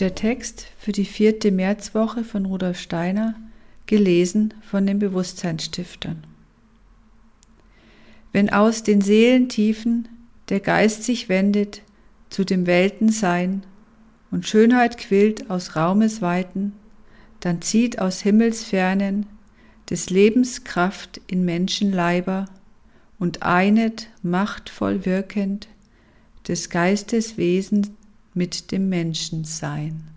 der Text für die vierte Märzwoche von Rudolf Steiner, gelesen von den Bewusstseinsstiftern. Wenn aus den Seelentiefen der Geist sich wendet zu dem Weltensein und Schönheit quillt aus Raumesweiten, dann zieht aus Himmelsfernen des Lebens Kraft in Menschenleiber und einet machtvoll wirkend des Geistes Wesen mit dem Menschensein.